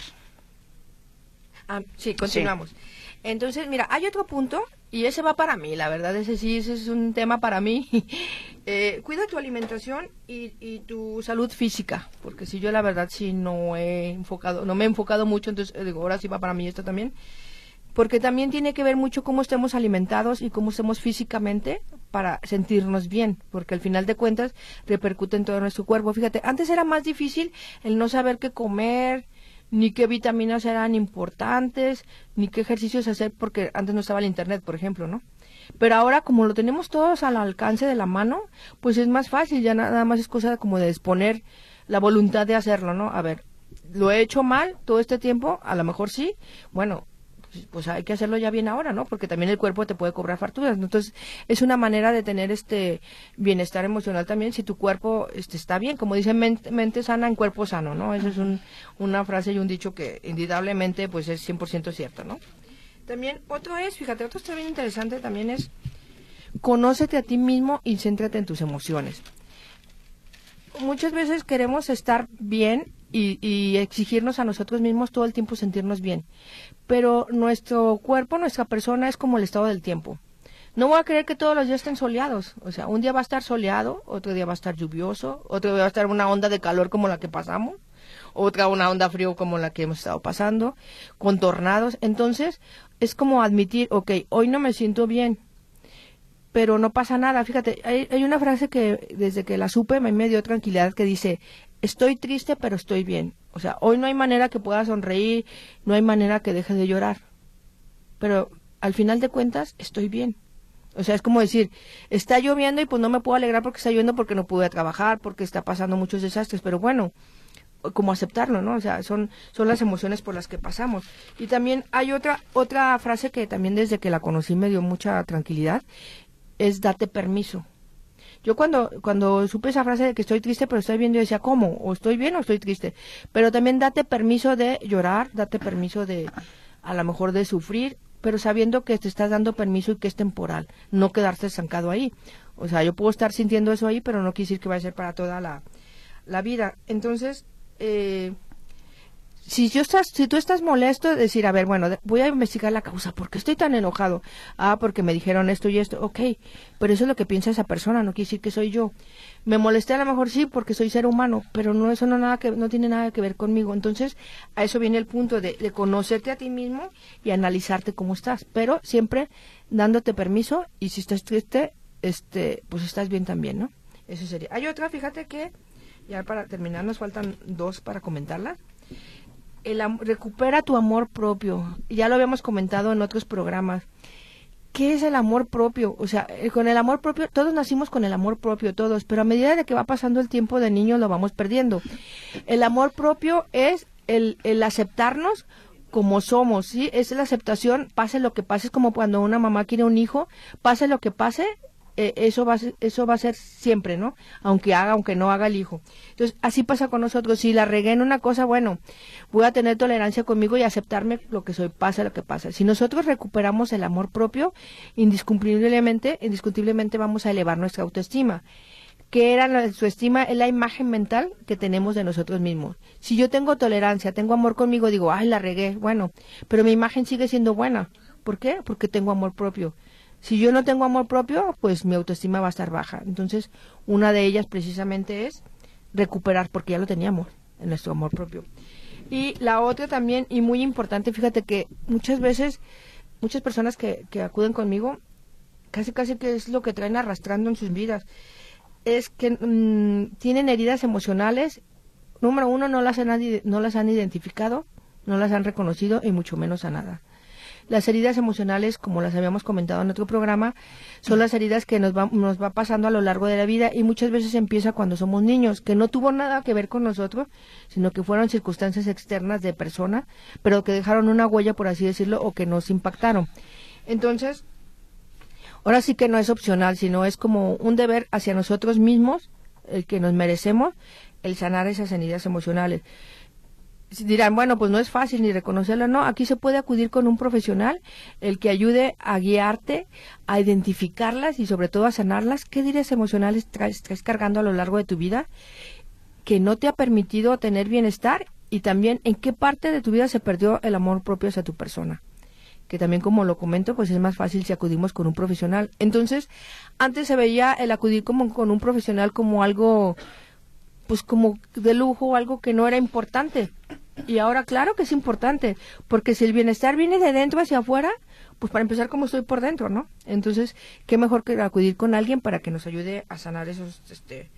Ah, sí, continuamos. Entonces, mira, hay otro punto y ese va para mí, la verdad, ese sí, ese es un tema para mí. eh, cuida tu alimentación y, y, tu salud física, porque si yo la verdad sí no he enfocado, no me he enfocado mucho, entonces eh, digo, ahora sí va para mí esto también. Porque también tiene que ver mucho cómo estemos alimentados y cómo estemos físicamente para sentirnos bien, porque al final de cuentas repercute en todo nuestro cuerpo. Fíjate, antes era más difícil el no saber qué comer, ni qué vitaminas eran importantes, ni qué ejercicios hacer, porque antes no estaba el Internet, por ejemplo, ¿no? Pero ahora, como lo tenemos todos al alcance de la mano, pues es más fácil, ya nada más es cosa como de disponer la voluntad de hacerlo, ¿no? A ver, lo he hecho mal todo este tiempo, a lo mejor sí, bueno, pues, hay que hacerlo ya bien ahora, ¿no? Porque también el cuerpo te puede cobrar facturas. Entonces, es una manera de tener este bienestar emocional también si tu cuerpo este, está bien. Como dicen, mente, sana en cuerpo sano, ¿no? Esa es una frase y un dicho que indudablemente pues es 100% cierto, ¿no? También otro es, fíjate, otro está bien interesante también es conócete a ti mismo y céntrate en tus emociones. Muchas veces queremos estar bien y, exigirnos a nosotros mismos todo el tiempo sentirnos bien. Pero nuestro cuerpo, nuestra persona es como el estado del tiempo. No voy a creer que todos los días estén soleados. O sea, un día va a estar soleado, otro día va a estar lluvioso, otro día va a estar una onda de calor como la que pasamos, otra una onda frío como la que hemos estado pasando, con tornados. Entonces, es como admitir, ok, hoy no me siento bien, pero no pasa nada. Fíjate, hay, hay una frase que desde que la supe me dio tranquilidad que dice, estoy triste, pero estoy bien. O sea, hoy no hay manera que pueda sonreír, no hay manera que deje de llorar. Pero al final de cuentas, estoy bien. O sea, es como decir, está lloviendo y pues no me puedo alegrar porque está lloviendo porque no pude trabajar, porque está pasando muchos desastres, pero bueno, como aceptarlo, ¿no? O sea, son, son las emociones por las que pasamos. Y también hay otra, otra frase que también desde que la conocí me dio mucha tranquilidad, es date permiso. Yo cuando, cuando supe esa frase de que estoy triste pero estoy bien, yo decía, ¿cómo? ¿O estoy bien o estoy triste? Pero también date permiso de llorar, date permiso de, a lo mejor de sufrir, pero sabiendo que te estás dando permiso y que es temporal, no quedarse estancado ahí. O sea, yo puedo estar sintiendo eso ahí, pero no quiere decir que va a ser para toda la, la vida. Entonces, eh, si yo estás, si tú estás molesto, decir, a ver, bueno, voy a investigar la causa, ¿por qué estoy tan enojado? Ah, porque me dijeron esto y esto, ok, pero eso es lo que piensa esa persona, no quiere decir que soy yo. Me molesté a lo mejor sí porque soy ser humano, pero no eso no nada que no tiene nada que ver conmigo. Entonces, a eso viene el punto de, de conocerte a ti mismo y analizarte cómo estás, pero siempre dándote permiso y si estás triste, este, pues estás bien también, ¿no? Eso sería. Hay otra, fíjate que ya para terminar nos faltan dos para comentarla el, recupera tu amor propio. Ya lo habíamos comentado en otros programas. ¿Qué es el amor propio? O sea, eh, con el amor propio, todos nacimos con el amor propio, todos, pero a medida de que va pasando el tiempo de niño lo vamos perdiendo. El amor propio es el, el aceptarnos como somos, ¿sí? Es la aceptación, pase lo que pase, es como cuando una mamá quiere un hijo, pase lo que pase, eh, eso va eso va a ser siempre, ¿no? Aunque haga, aunque no haga el hijo. Entonces, así pasa con nosotros. Si la regué en una cosa, bueno, voy a tener tolerancia conmigo y aceptarme lo que soy, pasa lo que pasa. Si nosotros recuperamos el amor propio, indiscutiblemente, indiscutiblemente vamos a elevar nuestra autoestima. que era su estima? Es la imagen mental que tenemos de nosotros mismos. Si yo tengo tolerancia, tengo amor conmigo, digo, ay, la regué, bueno, pero mi imagen sigue siendo buena. ¿Por qué? Porque tengo amor propio. Si yo no tengo amor propio, pues mi autoestima va a estar baja. Entonces, una de ellas precisamente es recuperar, porque ya lo teníamos en nuestro amor propio. Y la otra también, y muy importante, fíjate que muchas veces, muchas personas que, que acuden conmigo, casi casi que es lo que traen arrastrando en sus vidas, es que mm, tienen heridas emocionales, número uno, no las, han, no las han identificado, no las han reconocido y mucho menos sanadas. Las heridas emocionales, como las habíamos comentado en otro programa, son las heridas que nos va, nos va pasando a lo largo de la vida y muchas veces empieza cuando somos niños, que no tuvo nada que ver con nosotros, sino que fueron circunstancias externas de persona, pero que dejaron una huella, por así decirlo, o que nos impactaron. Entonces, ahora sí que no es opcional, sino es como un deber hacia nosotros mismos, el que nos merecemos, el sanar esas heridas emocionales dirán, bueno, pues no es fácil ni reconocerlo, no, aquí se puede acudir con un profesional, el que ayude a guiarte, a identificarlas y sobre todo a sanarlas. ¿Qué heridas emocionales traes, cargando a lo largo de tu vida que no te ha permitido tener bienestar y también en qué parte de tu vida se perdió el amor propio hacia tu persona? que también como lo comento, pues es más fácil si acudimos con un profesional. Entonces, antes se veía el acudir como con un profesional como algo pues como de lujo, algo que no era importante. Y ahora claro que es importante, porque si el bienestar viene de dentro hacia afuera, pues para empezar como estoy por dentro, ¿no? Entonces, qué mejor que acudir con alguien para que nos ayude a sanar esos este,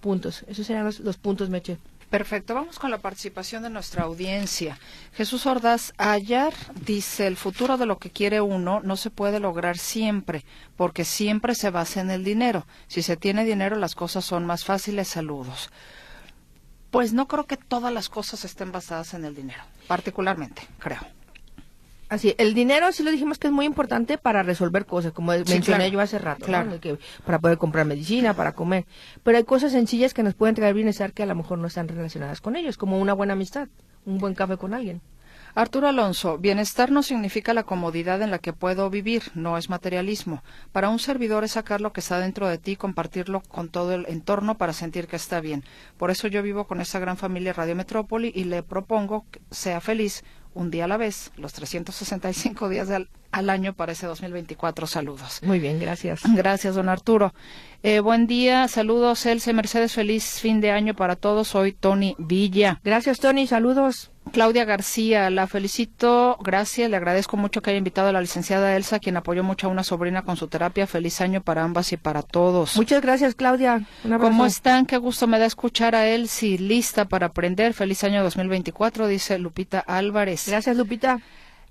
puntos. Esos serían los, puntos, Meche. Perfecto, vamos con la participación de nuestra audiencia. Jesús Ordaz Ayar dice, el futuro de lo que quiere uno no se puede lograr siempre, porque siempre se basa en el dinero. Si se tiene dinero, las cosas son más fáciles. Saludos. Pues no creo que todas las cosas estén basadas en el dinero, particularmente, creo. Así, el dinero sí lo dijimos que es muy importante para resolver cosas, como mencioné yo hace rato, claro. que para poder comprar medicina, para comer. Pero hay cosas sencillas que nos pueden traer bienestar que a lo mejor no están relacionadas con ellos, como una buena amistad, un buen café con alguien. Arturo Alonso, bienestar no significa la comodidad en la que puedo vivir, no es materialismo. Para un servidor es sacar lo que está dentro de ti y compartirlo con todo el entorno para sentir que está bien. Por eso yo vivo con esta gran familia Radio Metrópoli y le propongo que sea feliz, un día a la vez, los 365 días al, año para ese 2024. Saludos. Muy bien, gracias. Gracias, don Arturo. Eh, buen día, saludos, Elce Mercedes, feliz fin de año para todos. Soy Tony Villa. Gracias, Tony, saludos. Claudia García, la felicito, gracias, le agradezco mucho que haya invitado a la licenciada Elsa, quien apoyó mucho a una sobrina con su terapia. Feliz año para ambas y para todos. Muchas gracias, Claudia. ¿Cómo están? Qué gusto me da escuchar a Elsie, lista para aprender. Feliz año 2024, dice Lupita Álvarez. Gracias, Lupita.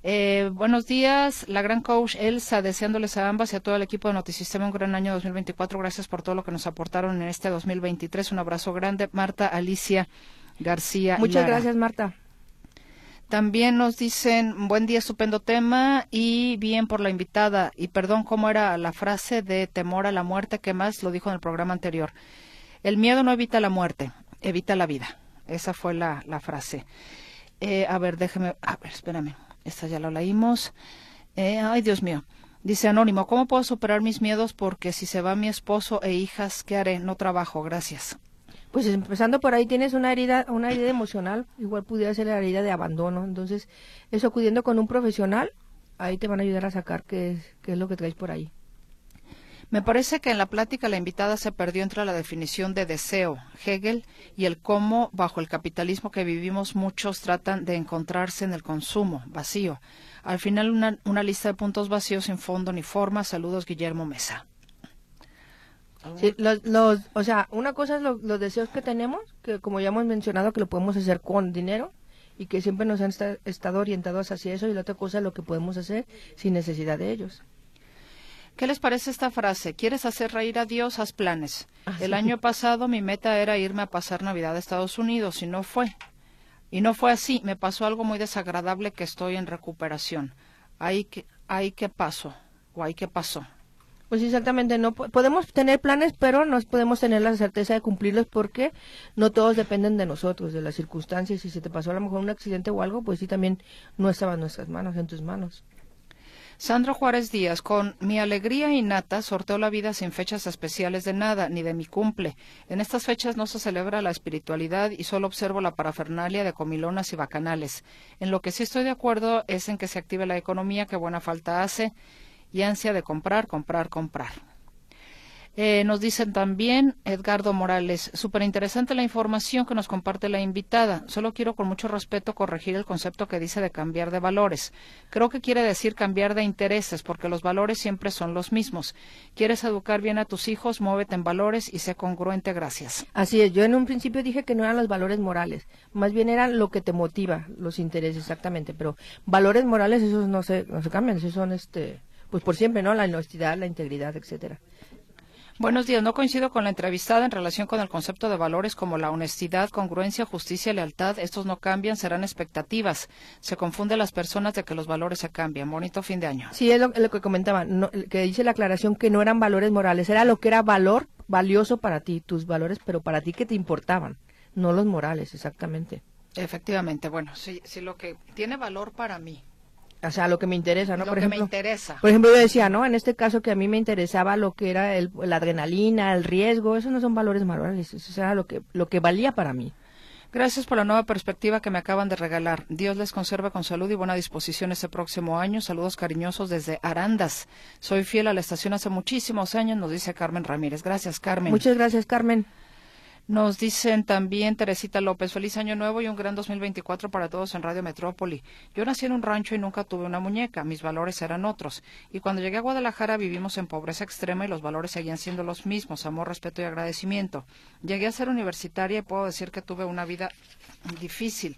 Eh, buenos días, la gran coach Elsa, deseándoles a ambas y a todo el equipo de Notisistema un gran año 2024. Gracias por todo lo que nos aportaron en este 2023. Un abrazo grande. Marta Alicia García. Muchas gracias, Marta. También nos dicen, buen día, estupendo tema y bien por la invitada. Y perdón, ¿cómo era la frase de temor a la muerte? que más lo dijo en el programa anterior? El miedo no evita la muerte, evita la vida. Esa fue la, frase. Eh, a ver, déjeme, a ver, espérame. Esta ya la leímos. Eh, ay, Dios mío. Dice Anónimo, ¿cómo puedo superar mis miedos? Porque si se va mi esposo e hijas, ¿qué haré? No trabajo, gracias. Pues empezando por ahí tienes una herida, una herida emocional, igual pudiera ser la herida de abandono. Entonces, eso acudiendo con un profesional, ahí te van a ayudar a sacar qué, qué es lo que traes por ahí. Me parece que en la plática la invitada se perdió entre la definición de deseo, Hegel, y el cómo, bajo el capitalismo que vivimos, muchos tratan de encontrarse en el consumo, vacío. Al final, una, una lista de puntos vacíos sin fondo ni forma. Saludos, Guillermo Mesa. Sí, los, los, o sea, una cosa es los deseos que tenemos, que como ya hemos mencionado, que lo podemos hacer con dinero y que siempre nos han estado orientados hacia eso, y la otra cosa es lo que podemos hacer sin necesidad de ellos. ¿Qué les parece esta frase? ¿Quieres hacer reír a Dios? Haz planes. Ah, El año pasado mi meta era irme a pasar Navidad a Estados Unidos y no fue. Y no fue así. Me pasó algo muy desagradable que estoy en recuperación. Ahí que, ahí que pasó. O ahí que pasó. Pues exactamente, no podemos tener planes, pero no podemos tener la certeza de cumplirlos porque no todos dependen de nosotros, de las circunstancias. Si se te pasó a lo mejor un accidente o algo, pues sí también no estaba en nuestras manos, en tus manos. Sandro Juárez Díaz, con mi alegría innata, sorteo la vida sin fechas especiales de nada, ni de mi cumple. En estas fechas no se celebra la espiritualidad y solo observo la parafernalia de comilonas y bacanales. En lo que sí estoy de acuerdo es en que se active la economía, que buena falta hace, y ansia de comprar, comprar, comprar. Eh, nos dicen también Edgardo Morales, súper interesante la información que nos comparte la invitada. Solo quiero con mucho respeto corregir el concepto que dice de cambiar de valores. Creo que quiere decir cambiar de intereses, porque los valores siempre son los mismos. Quieres educar bien a tus hijos, muévete en valores y sé congruente. Gracias. Así es. Yo en un principio dije que no eran los valores morales, más bien eran lo que te motiva, los intereses exactamente. Pero valores morales esos no se, no se cambian, esos son este pues por siempre, ¿no? La honestidad, la integridad, etcétera. Buenos días. No coincido con la entrevistada en relación con el concepto de valores como la honestidad, congruencia, justicia, lealtad. Estos no cambian, serán expectativas. Se confunde las personas de que los valores se cambian. Bonito fin de año. Sí, es lo, que comentaba, que dice la aclaración que no eran valores morales, era lo que era valor valioso para ti, tus valores, pero para ti que te importaban, no los morales, exactamente. Efectivamente, bueno, sí, sí, lo que tiene valor para mí, o sea, lo que me interesa, ¿no? Lo por que ejemplo, me interesa. Por ejemplo, yo decía, ¿no? En este caso que a mí me interesaba lo que era el, la adrenalina, el riesgo, esos no son valores morales, eso era lo que, lo que valía para mí. Gracias por la nueva perspectiva que me acaban de regalar. Dios les conserve con salud y buena disposición este próximo año. Saludos cariñosos desde Arandas. Soy fiel a la estación hace muchísimos años, nos dice Carmen Ramírez. Gracias, Carmen. Muchas gracias, Carmen. Nos dicen también Teresita López, feliz año nuevo y un gran 2024 para todos en Radio Metrópoli. Yo nací en un rancho y nunca tuve una muñeca, mis valores eran otros. Y cuando llegué a Guadalajara vivimos en pobreza extrema y los valores seguían siendo los mismos, amor, respeto y agradecimiento. Llegué a ser universitaria y puedo decir que tuve una vida difícil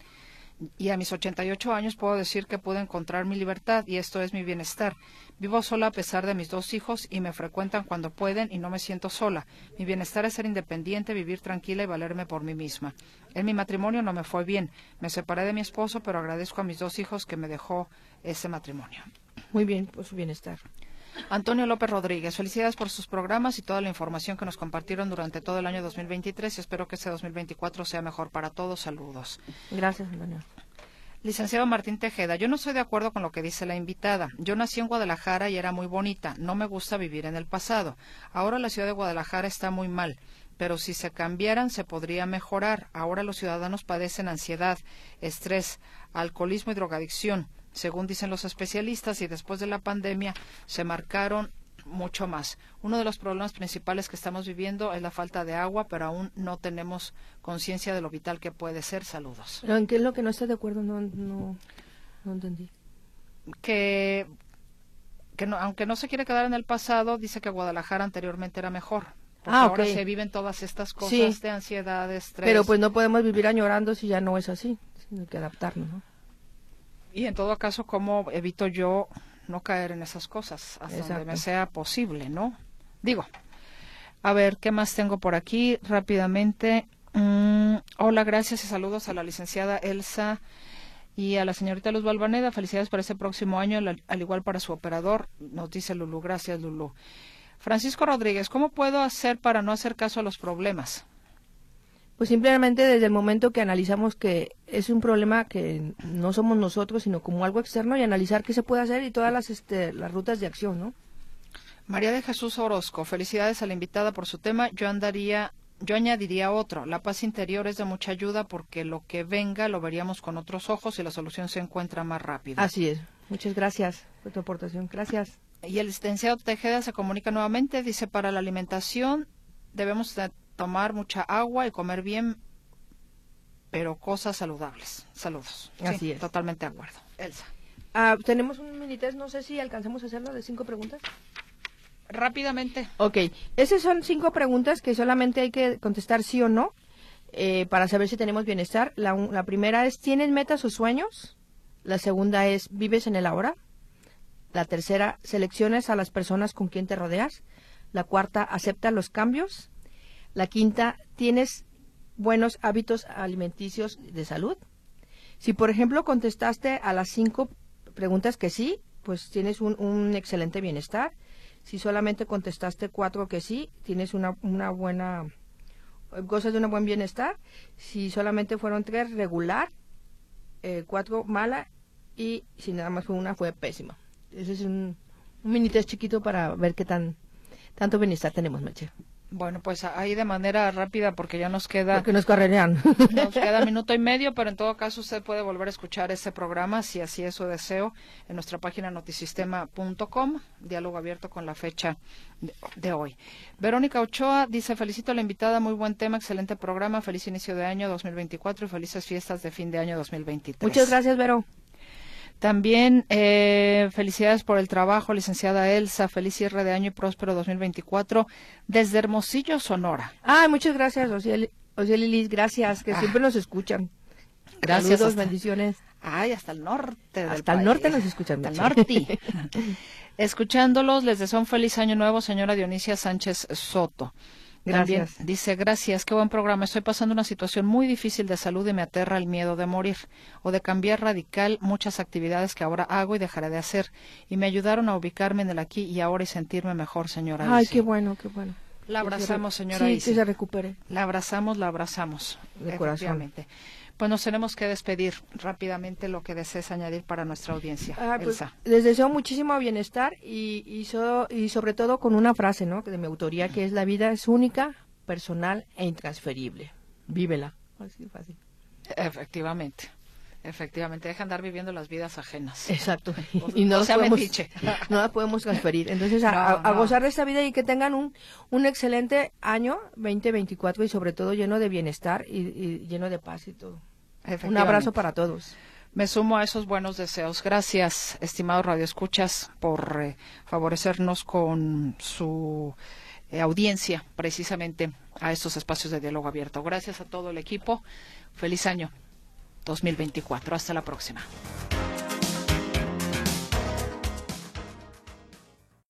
y a mis 88 años puedo decir que pude encontrar mi libertad y esto es mi bienestar. Vivo sola a pesar de mis dos hijos y me frecuentan cuando pueden y no me siento sola. Mi bienestar es ser independiente, vivir tranquila y valerme por mí misma. En mi matrimonio no me fue bien. Me separé de mi esposo, pero agradezco a mis dos hijos que me dejó ese matrimonio. Muy bien, por su bienestar. Antonio López Rodríguez, felicidades por sus programas y toda la información que nos compartieron durante todo el año 2023 y espero que este 2024 sea mejor para todos. Saludos. Gracias, Antonio. Licenciado Martín Tejeda, yo no estoy de acuerdo con lo que dice la invitada. Yo nací en Guadalajara y era muy bonita. No me gusta vivir en el pasado. Ahora la ciudad de Guadalajara está muy mal pero si se cambiaran se podría mejorar. Ahora los ciudadanos padecen ansiedad, estrés, alcoholismo y drogadicción según dicen los especialistas, y después de la pandemia se marcaron mucho más. Uno de los problemas principales que estamos viviendo es la falta de agua, pero aún no tenemos conciencia de lo vital que puede ser. Saludos. ¿En qué es lo que no está de acuerdo? No, no, entendí. Que, que no, aunque no se quiere quedar en el pasado, dice que Guadalajara anteriormente era mejor. ah, ahora se viven todas estas cosas de ansiedad, estrés. Pero pues no podemos vivir añorando si ya no es así. Hay que adaptarnos, ¿no? Y en todo caso, ¿cómo evito yo no caer en esas cosas hasta donde me sea posible, ¿no? Digo, a ver, ¿qué más tengo por aquí? Rápidamente. Mm, hola, gracias y saludos a la licenciada Elsa y a la señorita Luz Balvaneda. Felicidades para este próximo año, al igual para su operador, nos dice Lulú. Gracias, Lulú. Francisco Rodríguez, ¿cómo puedo hacer para no hacer caso a los problemas? Pues simplemente desde el momento que analizamos que es un problema que no somos nosotros, sino como algo externo y analizar qué se puede hacer y todas las, este, las rutas de acción, ¿no? María de Jesús Orozco, felicidades a la invitada por su tema. Yo andaría, yo añadiría otro. La paz interior es de mucha ayuda porque lo que venga lo veríamos con otros ojos y la solución se encuentra más rápido. Así es. Muchas gracias por tu aportación. Gracias. Y el licenciado Tejeda se comunica nuevamente. Dice, para la alimentación debemos tomar mucha agua y comer bien, pero cosas saludables. Saludos. Así es. Totalmente de acuerdo. Elsa. Ah, tenemos un minitest, no sé si alcanzamos a hacerlo de cinco preguntas. Rápidamente. Ok, esas son cinco preguntas que solamente hay que contestar sí o no eh, para saber si tenemos bienestar. La, la primera es, ¿tienes metas o sueños? La segunda es, ¿vives en el ahora? La tercera, ¿selecciones a las personas con quien te rodeas? La cuarta, ¿acepta los cambios? La quinta, ¿tienes buenos hábitos alimenticios de salud? Si, por ejemplo, contestaste a las cinco preguntas que sí, pues tienes un, excelente bienestar. Si solamente contestaste cuatro que sí, tienes una, una buena, gozas de un buen bienestar. Si solamente fueron tres, regular, eh, cuatro, mala, y si nada más fue una, fue pésima. Ese es un, un mini test chiquito para ver qué tan tanto bienestar tenemos, Meche. Bueno, pues ahí de manera rápida porque ya nos queda... Porque nos correrían. Nos queda minuto y medio, pero en todo caso usted puede volver a escuchar este programa, si así es su deseo, en nuestra página notisistema.com, diálogo abierto con la fecha de, hoy. Verónica Ochoa dice, felicito a la invitada, muy buen tema, excelente programa, feliz inicio de año 2024 y felices fiestas de fin de año 2023. Muchas gracias, Vero. También eh, felicidades por el trabajo, licenciada Elsa. Feliz cierre de año y próspero 2024 desde Hermosillo, Sonora. Ay, muchas gracias, Osiel, Lilis. Gracias, que ah. siempre nos escuchan. Gracias. Saludos, bendiciones. Ay, hasta el norte. hasta el norte nos escuchan. Hasta el norte. Escuchándolos, les deseo un feliz año nuevo, señora Dionisia Sánchez Soto. Gracias. dice, gracias, qué buen programa. Estoy pasando una situación muy difícil de salud y me aterra el miedo de morir o de cambiar radical muchas actividades que ahora hago y dejaré de hacer. Y me ayudaron a ubicarme en el aquí y ahora y sentirme mejor, señora. Ay, qué bueno, qué bueno. La abrazamos, señora. Sí, que se recupere. La abrazamos, la abrazamos. De corazón pues nos tenemos que despedir rápidamente lo que desees añadir para nuestra audiencia. Ah, pues, les deseo muchísimo bienestar y, y, y sobre todo con una frase ¿no? de mi autoría que es la vida es única, personal e intransferible. Vívela. Así fácil. Efectivamente. Efectivamente, deja andar viviendo las vidas ajenas. Exacto. y no, las podemos, no la podemos transferir. Entonces, a, gozar de esta vida y que tengan un, un excelente año 2024 y sobre todo lleno de bienestar y, lleno de paz y todo. Un abrazo para todos. Me sumo a esos buenos deseos. Gracias, estimados radioescuchas, por eh, favorecernos con su eh, audiencia precisamente a estos espacios de diálogo abierto. Gracias a todo el equipo. Feliz año. 2024. Hasta la próxima.